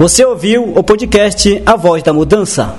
Você ouviu o podcast A Voz da Mudança.